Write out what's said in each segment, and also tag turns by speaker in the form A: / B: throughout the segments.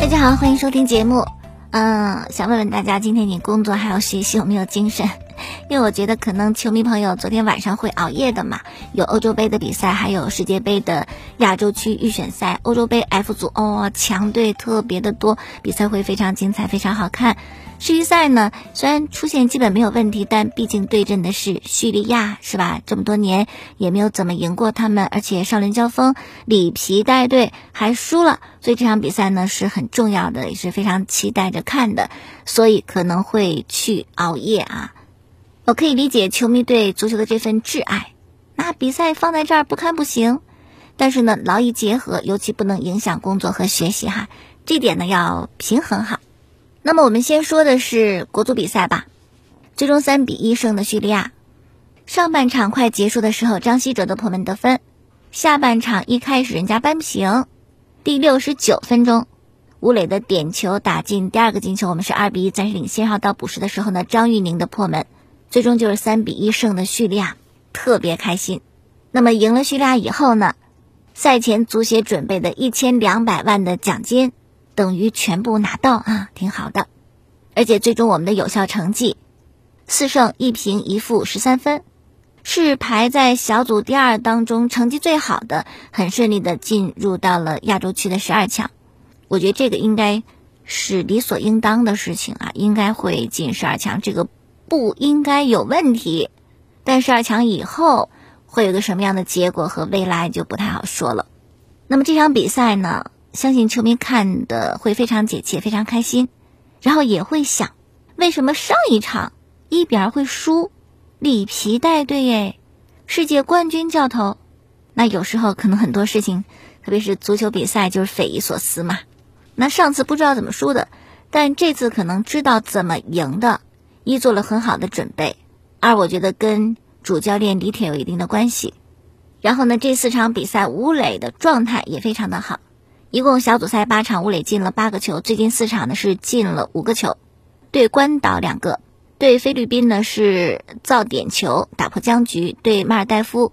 A: 大家好，欢迎收听节目。嗯，想问问大家，今天你工作还有学习有没有精神？因为我觉得可能球迷朋友昨天晚上会熬夜的嘛，有欧洲杯的比赛，还有世界杯的亚洲区预选赛。欧洲杯 F 组哦，强队特别的多，比赛会非常精彩，非常好看。世预赛呢，虽然出现基本没有问题，但毕竟对阵的是叙利亚，是吧？这么多年也没有怎么赢过他们，而且上轮交锋里皮带队还输了，所以这场比赛呢是很重要的，也是非常期待着看的，所以可能会去熬夜啊。我可以理解球迷对足球的这份挚爱，那比赛放在这儿不看不行，但是呢，劳逸结合，尤其不能影响工作和学习哈，这点呢要平衡好。那么我们先说的是国足比赛吧，最终三比一胜的叙利亚。上半场快结束的时候，张稀哲的破门得分，下半场一开始人家扳平，第六十九分钟，吴磊的点球打进第二个进球，我们是二比一暂时领先。然后到补时的时候呢，张玉宁的破门。最终就是三比一胜的叙利亚，特别开心。那么赢了叙利亚以后呢，赛前足协准备的一千两百万的奖金等于全部拿到啊，挺好的。而且最终我们的有效成绩四胜一平一负十三分，是排在小组第二当中成绩最好的，很顺利的进入到了亚洲区的十二强。我觉得这个应该是理所应当的事情啊，应该会进十二强。这个。不应该有问题，但十二强以后会有个什么样的结果和未来就不太好说了。那么这场比赛呢，相信球迷看的会非常解气，非常开心，然后也会想，为什么上一场一比二会输？里皮带队耶，世界冠军教头，那有时候可能很多事情，特别是足球比赛就是匪夷所思嘛。那上次不知道怎么输的，但这次可能知道怎么赢的。一做了很好的准备，二我觉得跟主教练李铁有一定的关系。然后呢，这四场比赛吴磊的状态也非常的好，一共小组赛八场吴磊进了八个球，最近四场呢是进了五个球，对关岛两个，对菲律宾呢是造点球打破僵局，对马尔代夫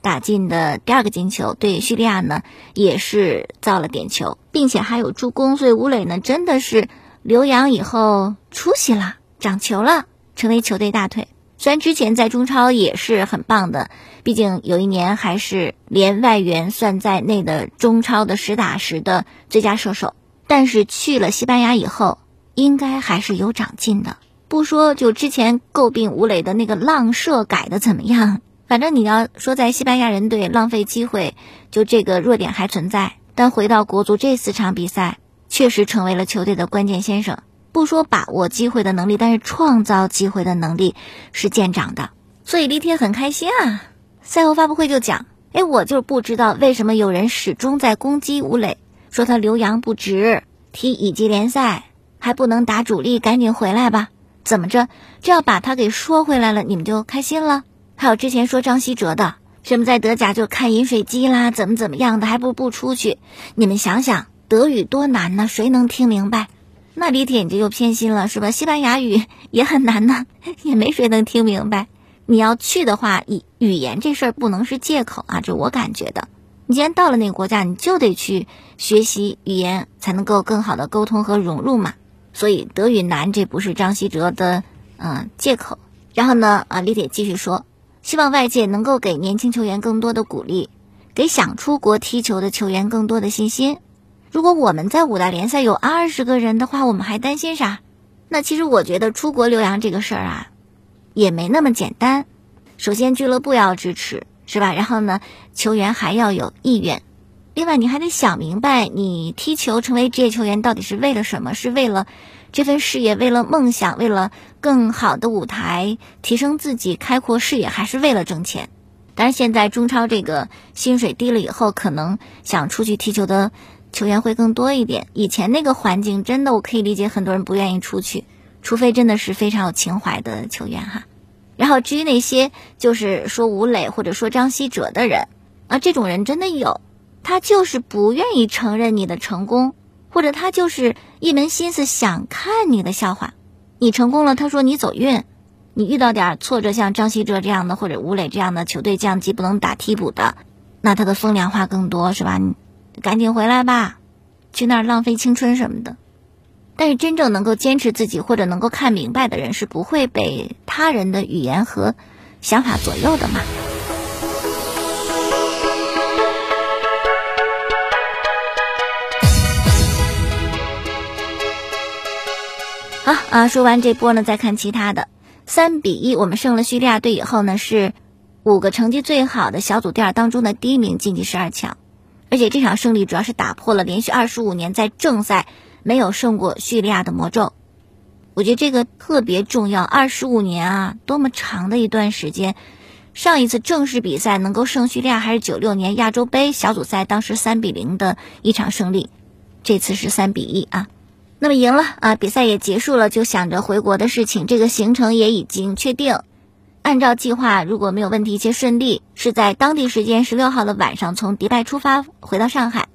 A: 打进的第二个进球，对叙利亚呢也是造了点球，并且还有助攻，所以吴磊呢真的是留洋以后出息了。长球了，成为球队大腿。虽然之前在中超也是很棒的，毕竟有一年还是连外援算在内的中超的实打实的最佳射手。但是去了西班牙以后，应该还是有长进的。不说就之前诟病吴磊的那个浪射改的怎么样，反正你要说在西班牙人队浪费机会，就这个弱点还存在。但回到国足这四场比赛，确实成为了球队的关键先生。不说把握机会的能力，但是创造机会的能力是见长的，所以李铁很开心啊。赛后发布会就讲，哎，我就是不知道为什么有人始终在攻击吴磊，说他留洋不值，踢乙级联赛还不能打主力，赶紧回来吧。怎么着，这要把他给说回来了，你们就开心了？还有之前说张稀哲的，什么在德甲就看饮水机啦，怎么怎么样的，还不如不出去。你们想想，德语多难呢，谁能听明白？那李铁你就又偏心了，是吧？西班牙语也很难呢，也没谁能听明白。你要去的话，语语言这事儿不能是借口啊，这我感觉的。你既然到了那个国家，你就得去学习语言，才能够更好的沟通和融入嘛。所以德语难，这不是张稀哲的嗯借口。然后呢，啊，李铁继续说，希望外界能够给年轻球员更多的鼓励，给想出国踢球的球员更多的信心。如果我们在五大联赛有二十个人的话，我们还担心啥？那其实我觉得出国留洋这个事儿啊，也没那么简单。首先俱乐部要支持，是吧？然后呢，球员还要有意愿。另外，你还得想明白，你踢球成为职业球员到底是为了什么？是为了这份事业，为了梦想，为了更好的舞台，提升自己，开阔视野，还是为了挣钱？当然，现在中超这个薪水低了以后，可能想出去踢球的。球员会更多一点。以前那个环境真的，我可以理解很多人不愿意出去，除非真的是非常有情怀的球员哈。然后至于那些就是说吴磊或者说张稀哲的人啊，这种人真的有，他就是不愿意承认你的成功，或者他就是一门心思想看你的笑话。你成功了，他说你走运；你遇到点挫折，像张稀哲这样的或者吴磊这样的球队降级不能打替补的，那他的风凉话更多是吧？赶紧回来吧，去那儿浪费青春什么的。但是真正能够坚持自己或者能够看明白的人，是不会被他人的语言和想法左右的嘛。好啊，说完这波呢，再看其他的。三比一，我们胜了叙利亚队以后呢，是五个成绩最好的小组第二当中的第一名晋级十二强，而且这场胜利主要是打破了连续二十五年在正赛没有胜过叙利亚的魔咒。我觉得这个特别重要，二十五年啊，多么长的一段时间。上一次正式比赛能够胜叙利亚还是九六年亚洲杯小组赛，当时三比零的一场胜利，这次是三比一啊。那么赢了啊，比赛也结束了，就想着回国的事情。这个行程也已经确定，按照计划，如果没有问题，一切顺利，是在当地时间十六号的晚上从迪拜出发回到上海。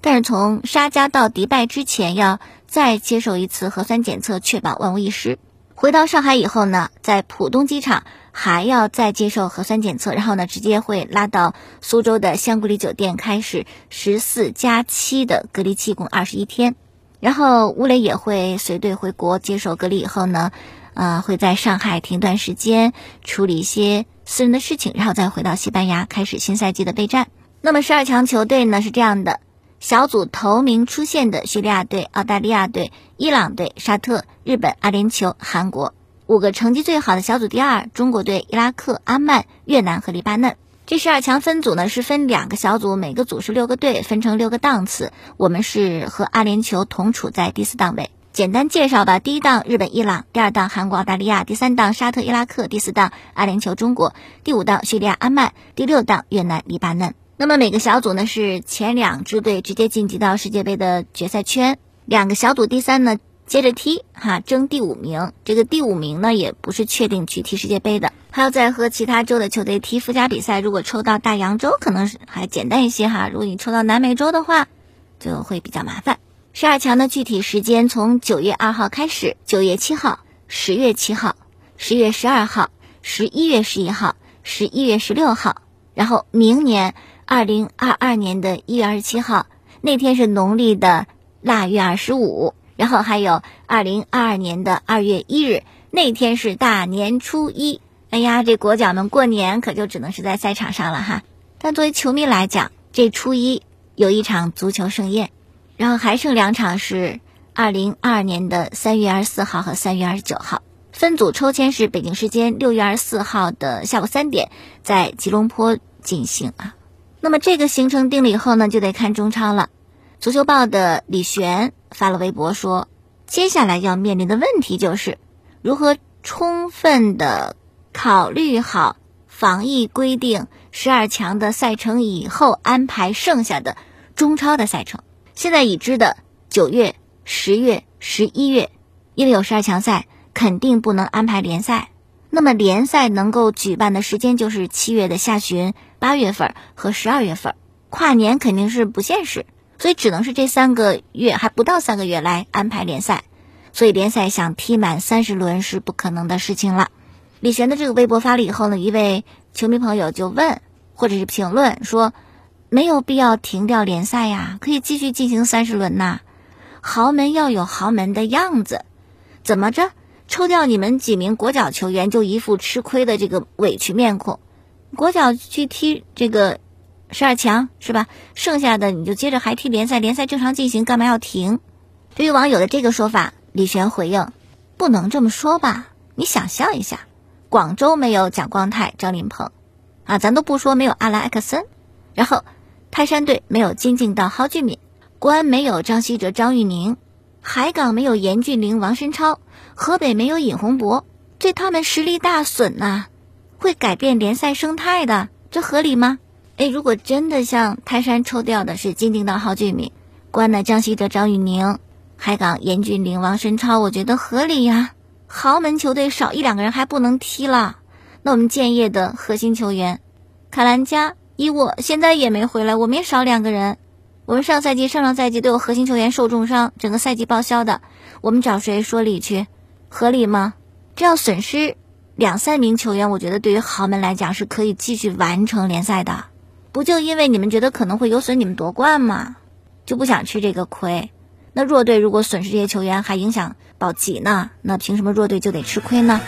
A: 但是从沙加到迪拜之前，要再接受一次核酸检测，确保万无一失。回到上海以后呢，在浦东机场还要再接受核酸检测，然后呢，直接会拉到苏州的香格里酒店，开始十四加七的隔离期，共二十一天。然后吴磊也会随队回国接受隔离，以后呢，呃，会在上海停段时间处理一些私人的事情，然后再回到西班牙开始新赛季的备战。那么十二强球队呢是这样的：小组头名出现的叙利亚队、澳大利亚队、伊朗队、沙特、日本、阿联酋、韩国；五个成绩最好的小组第二，中国队、伊拉克、阿曼、越南和黎巴嫩。这十二强分组呢是分两个小组，每个组是六个队，分成六个档次。我们是和阿联酋同处在第四档位。简单介绍吧：第一档日本、伊朗；第二档韩国、澳大利亚；第三档沙特、伊拉克；第四档阿联酋、中国；第五档叙利亚、阿曼；第六档越南、黎巴嫩。那么每个小组呢是前两支队直接晋级到世界杯的决赛圈，两个小组第三呢。接着踢哈，争第五名。这个第五名呢，也不是确定去踢世界杯的，还要再和其他州的球队踢附加比赛。如果抽到大洋洲，可能是还简单一些哈。如果你抽到南美洲的话，就会比较麻烦。十二强的具体时间从九月二号开始，九月七号、十月七号、十月十二号、十一月十一号、十一月十六号，然后明年二零二二年的一月二十七号那天是农历的腊月二十五。然后还有二零二二年的二月一日那天是大年初一，哎呀，这国脚们过年可就只能是在赛场上了哈。但作为球迷来讲，这初一有一场足球盛宴，然后还剩两场是二零二二年的三月二十四号和三月二十九号。分组抽签是北京时间六月二十四号的下午三点在吉隆坡进行啊。那么这个行程定了以后呢，就得看中超了。足球报的李璇发了微博说：“接下来要面临的问题就是如何充分的考虑好防疫规定、十二强的赛程以后安排剩下的中超的赛程。现在已知的九月、十月、十一月，因为有十二强赛，肯定不能安排联赛。那么联赛能够举办的时间就是七月的下旬、八月份和十二月份，跨年肯定是不现实。”所以只能是这三个月还不到三个月来安排联赛，所以联赛想踢满三十轮是不可能的事情了。李璇的这个微博发了以后呢，一位球迷朋友就问或者是评论说，没有必要停掉联赛呀，可以继续进行三十轮呐。豪门要有豪门的样子，怎么着抽掉你们几名国脚球员就一副吃亏的这个委屈面孔，国脚去踢这个。十二强是吧？剩下的你就接着还踢联赛，联赛正常进行，干嘛要停？对于网友的这个说法，李璇回应：不能这么说吧？你想象一下，广州没有蒋光太、张琳芃，啊，咱都不说没有阿兰·埃克森，然后泰山队没有金敬道、蒿俊闵，国安没有张稀哲、张玉宁，海港没有严俊凌、王申超，河北没有尹洪博，这他们实力大损呐，会改变联赛生态的，这合理吗？哎，如果真的像泰山抽调的是金定道、蒿俊敏，关的张稀哲、张玉宁，海港严俊凌、王申超，我觉得合理呀。豪门球队少一两个人还不能踢了。那我们建业的核心球员卡兰加、伊沃现在也没回来，我们也少两个人。我们上赛季、上上赛季都有核心球员受重伤，整个赛季报销的，我们找谁说理去？合理吗？这要损失两三名球员，我觉得对于豪门来讲是可以继续完成联赛的。不就因为你们觉得可能会有损你们夺冠吗？就不想吃这个亏。那弱队如果损失这些球员，还影响保级呢？那凭什么弱队就得吃亏呢？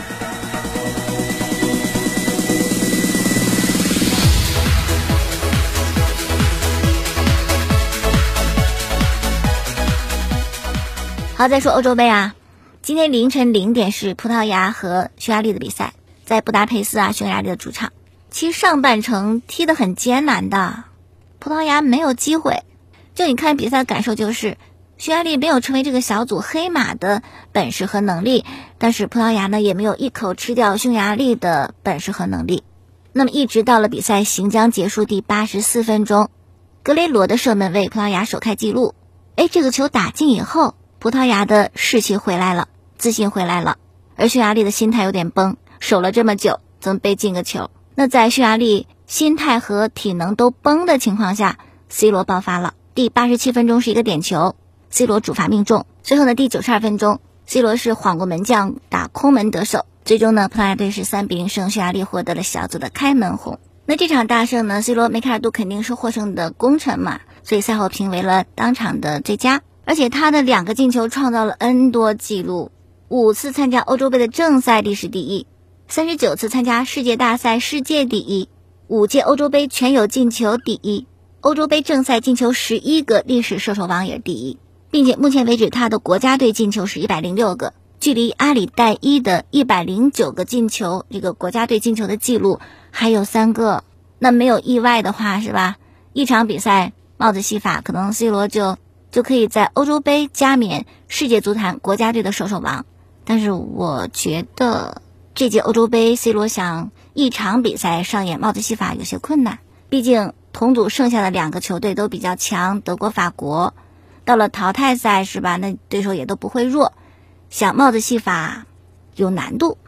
A: 好，再说欧洲杯啊，今天凌晨零点是葡萄牙和匈牙利的比赛，在布达佩斯啊，匈牙利的主场。其实上半程踢得很艰难的，葡萄牙没有机会。就你看比赛的感受就是，匈牙利没有成为这个小组黑马的本事和能力，但是葡萄牙呢也没有一口吃掉匈牙利的本事和能力。那么一直到了比赛行将结束第八十四分钟，格雷罗的射门为葡萄牙首开纪录。哎，这个球打进以后。葡萄牙的士气回来了，自信回来了，而匈牙利的心态有点崩，守了这么久，怎么被进个球？那在匈牙利心态和体能都崩的情况下，C 罗爆发了。第八十七分钟是一个点球，C 罗主罚命中。最后呢，第九十二分钟，C 罗是晃过门将打空门得手。最终呢，葡萄牙队是三比零胜匈牙利，获得了小组的开门红。那这场大胜呢，C 罗梅开二度，肯定是获胜的功臣嘛，所以赛后评为了当场的最佳。而且他的两个进球创造了 N 多纪录：五次参加欧洲杯的正赛历史第一，三十九次参加世界大赛世界第一，五届欧洲杯全有进球第一，欧洲杯正赛进球十一个，历史射手王也是第一，并且目前为止他的国家队进球是一百零六个，距离阿里代伊的一百零九个进球这个国家队进球的记录还有三个。那没有意外的话，是吧？一场比赛帽子戏法，可能 C 罗就。就可以在欧洲杯加冕世界足坛国家队的射手王，但是我觉得这届欧洲杯 C 罗想一场比赛上演帽子戏法有些困难，毕竟同组剩下的两个球队都比较强，德国、法国，到了淘汰赛是吧？那对手也都不会弱，想帽子戏法有难度。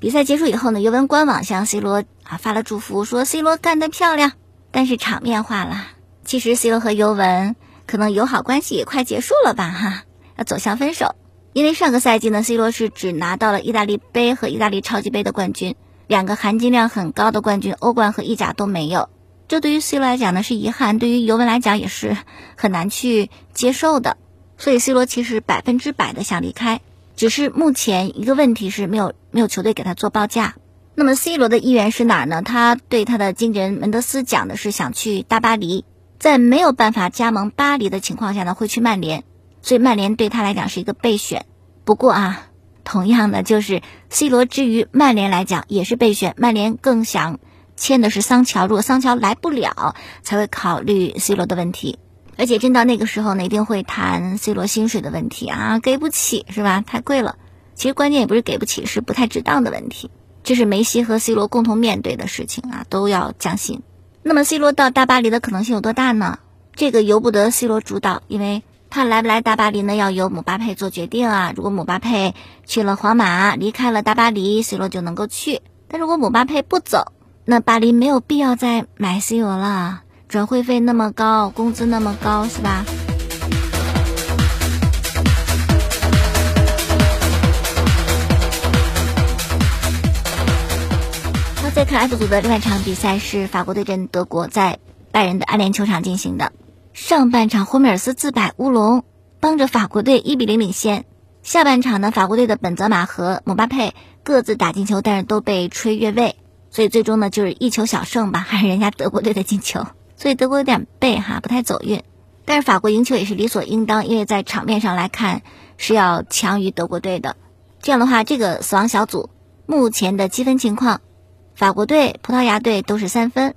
A: 比赛结束以后呢，尤文官网向 C 罗啊发了祝福，说 C 罗干得漂亮，但是场面化了。其实 C 罗和尤文。可能友好关系也快结束了吧，哈，要走向分手。因为上个赛季呢，C 罗是只拿到了意大利杯和意大利超级杯的冠军，两个含金量很高的冠军，欧冠和意甲都没有。这对于 C 罗来讲呢是遗憾，对于尤文来讲也是很难去接受的。所以 C 罗其实百分之百的想离开，只是目前一个问题是没有没有球队给他做报价。那么 C 罗的意愿是哪儿呢？他对他的经纪人门德斯讲的是想去大巴黎。在没有办法加盟巴黎的情况下呢，会去曼联，所以曼联对他来讲是一个备选。不过啊，同样的就是 C 罗之于曼联来讲也是备选，曼联更想签的是桑乔，如果桑乔来不了，才会考虑 C 罗的问题。而且真到那个时候呢，一定会谈 C 罗薪水的问题啊，给不起是吧？太贵了。其实关键也不是给不起，是不太值当的问题。这是梅西和 C 罗共同面对的事情啊，都要降薪。那么 C 罗到大巴黎的可能性有多大呢？这个由不得 C 罗主导，因为他来不来大巴黎呢，要由姆巴佩做决定啊。如果姆巴佩去了皇马，离开了大巴黎，C 罗就能够去。但如果姆巴佩不走，那巴黎没有必要再买 C 罗了，转会费那么高，工资那么高，是吧？再看 F 组的另外一场比赛是法国对阵德国，在拜仁的安联球场进行的。上半场霍梅尔斯自摆乌龙，帮着法国队一比零领先。下半场呢，法国队的本泽马和姆巴佩各自打进球，但是都被吹越位，所以最终呢就是一球小胜吧，还是人家德国队的进球，所以德国有点背哈，不太走运。但是法国赢球也是理所应当，因为在场面上来看是要强于德国队的。这样的话，这个死亡小组目前的积分情况。法国队、葡萄牙队都是三分，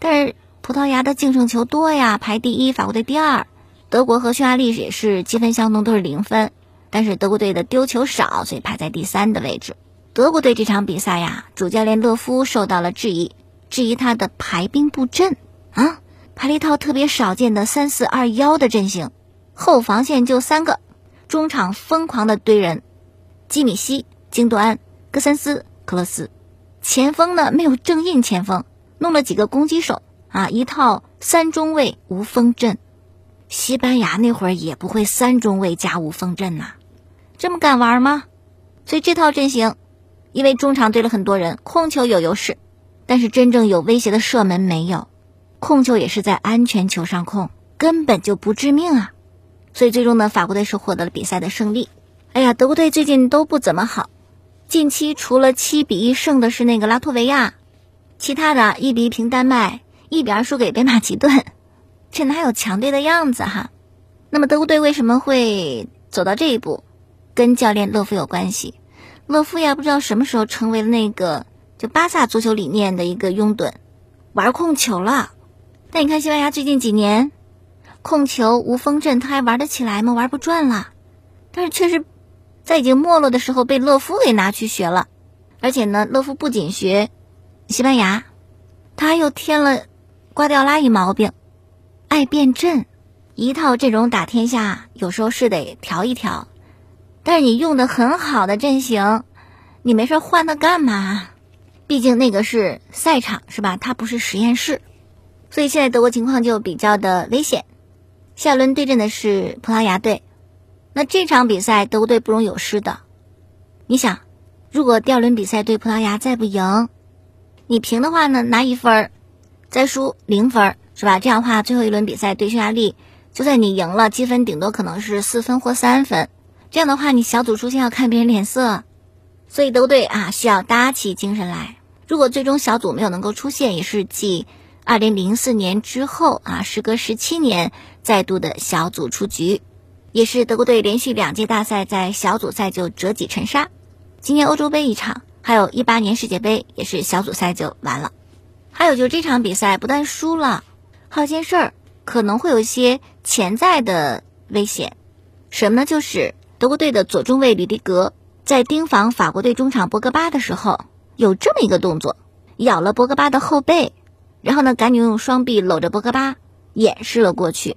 A: 但是葡萄牙的净胜球多呀，排第一；法国队第二。德国和匈牙利也是积分相同，都是零分，但是德国队的丢球少，所以排在第三的位置。德国队这场比赛呀，主教练勒夫受到了质疑，质疑他的排兵布阵。啊，排了一套特别少见的三四二幺的阵型，后防线就三个，中场疯狂的堆人，基米希、京多安、戈森斯、克罗斯。前锋呢没有正印前锋，弄了几个攻击手啊，一套三中卫无锋阵。西班牙那会儿也不会三中卫加无锋阵呐，这么敢玩吗？所以这套阵型，因为中场堆了很多人，控球有优势，但是真正有威胁的射门没有，控球也是在安全球上控，根本就不致命啊！所以最终呢，法国队是获得了比赛的胜利。哎呀，德国队最近都不怎么好，近期除了七比一胜的是那个拉脱维亚，其他的一比一平丹麦，一比二输给北马其顿，这哪有强队的样子哈？那么德国队为什么会走到这一步？跟教练勒夫有关系。勒夫呀，不知道什么时候成为了那个就巴萨足球理念的一个拥趸，玩控球了。但你看西班牙最近几年。控球无锋阵，他还玩得起来吗？玩不转了。但是确实，在已经没落的时候被勒夫给拿去学了。而且呢，勒夫不仅学西班牙，他又添了瓜迪奥拉一毛病，爱变阵。一套阵容打天下，有时候是得调一调。但是你用的很好的阵型，你没事换它干嘛？毕竟那个是赛场，是吧？它不是实验室。所以现在德国情况就比较的危险。下轮对阵的是葡萄牙队，那这场比赛德国队不容有失的。你想，如果第二轮比赛对葡萄牙再不赢，你平的话呢，拿一分儿再输零分儿是吧？这样的话，最后一轮比赛对匈牙利，就算你赢了，积分顶多可能是四分或三分。这样的话，你小组出线要看别人脸色，所以德国队啊需要打起精神来。如果最终小组没有能够出线，也是继。二零零四年之后啊，时隔十七年再度的小组出局，也是德国队连续两届大赛在小组赛就折戟沉沙。今年欧洲杯一场，还有一八年世界杯也是小组赛就完了。还有就这场比赛不但输了，还有件事儿可能会有一些潜在的危险，什么呢？就是德国队的左中卫吕迪格在盯防法国队中场博格巴的时候，有这么一个动作，咬了博格巴的后背。然后呢，赶紧用双臂搂着博格巴掩饰了过去，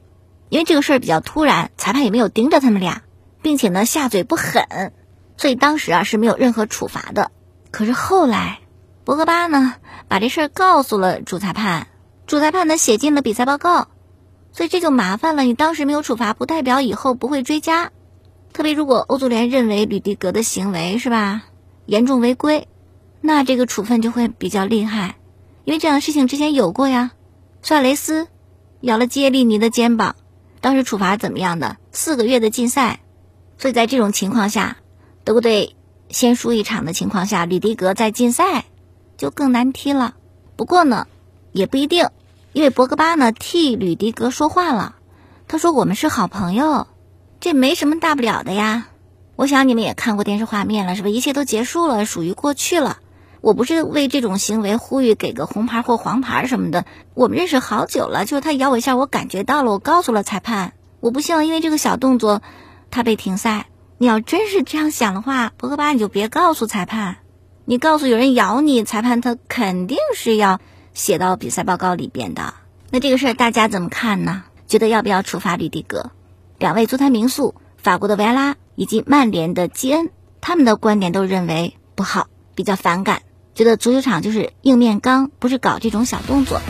A: 因为这个事儿比较突然，裁判也没有盯着他们俩，并且呢下嘴不狠，所以当时啊是没有任何处罚的。可是后来，博格巴呢把这事儿告诉了主裁判，主裁判呢写进了比赛报告，所以这就麻烦了。你当时没有处罚，不代表以后不会追加。特别如果欧足联认为吕迪格的行为是吧严重违规，那这个处分就会比较厉害。因为这样的事情之前有过呀，苏亚雷斯咬了基耶利尼的肩膀，当时处罚怎么样的？四个月的禁赛。所以在这种情况下，德国队先输一场的情况下，吕迪格在禁赛就更难踢了。不过呢，也不一定，因为博格巴呢替吕迪格说话了，他说我们是好朋友，这没什么大不了的呀。我想你们也看过电视画面了，是吧？一切都结束了，属于过去了。我不是为这种行为呼吁给个红牌或黄牌什么的。我们认识好久了，就是他咬我一下，我感觉到了，我告诉了裁判。我不希望因为这个小动作，他被停赛。你要真是这样想的话，博格巴你就别告诉裁判。你告诉有人咬你，裁判他肯定是要写到比赛报告里边的。那这个事儿大家怎么看呢？觉得要不要处罚吕迪格？两位足坛名宿，法国的维埃拉以及曼联的基恩，他们的观点都认为不好，比较反感。觉得足球场就是硬面刚，不是搞这种小动作。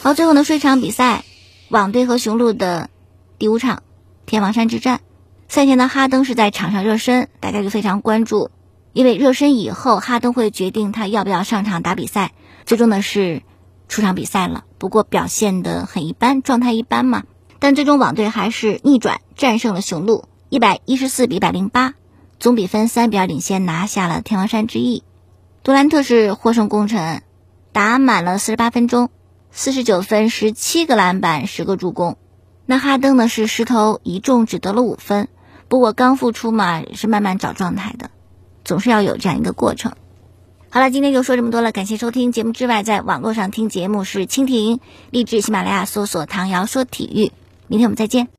A: 好，最后呢，说一场比赛，网队和雄鹿的第五场天王山之战。赛前呢，哈登是在场上热身，大家就非常关注，因为热身以后，哈登会决定他要不要上场打比赛。最终呢是出场比赛了，不过表现的很一般，状态一般嘛。但最终网队还是逆转战胜了雄鹿，一百一十四比一百零八，总比分三比二领先，拿下了天王山之役。杜兰特是获胜功臣，打满了四十八分钟，四十九分，十七个篮板，十个助攻。那哈登呢是十投一中，只得了五分。不过刚复出嘛，是慢慢找状态的，总是要有这样一个过程。好了，今天就说这么多了，感谢收听节目之外，在网络上听节目是蜻蜓、励志、喜马拉雅搜索“唐瑶说体育”。明天我们再见。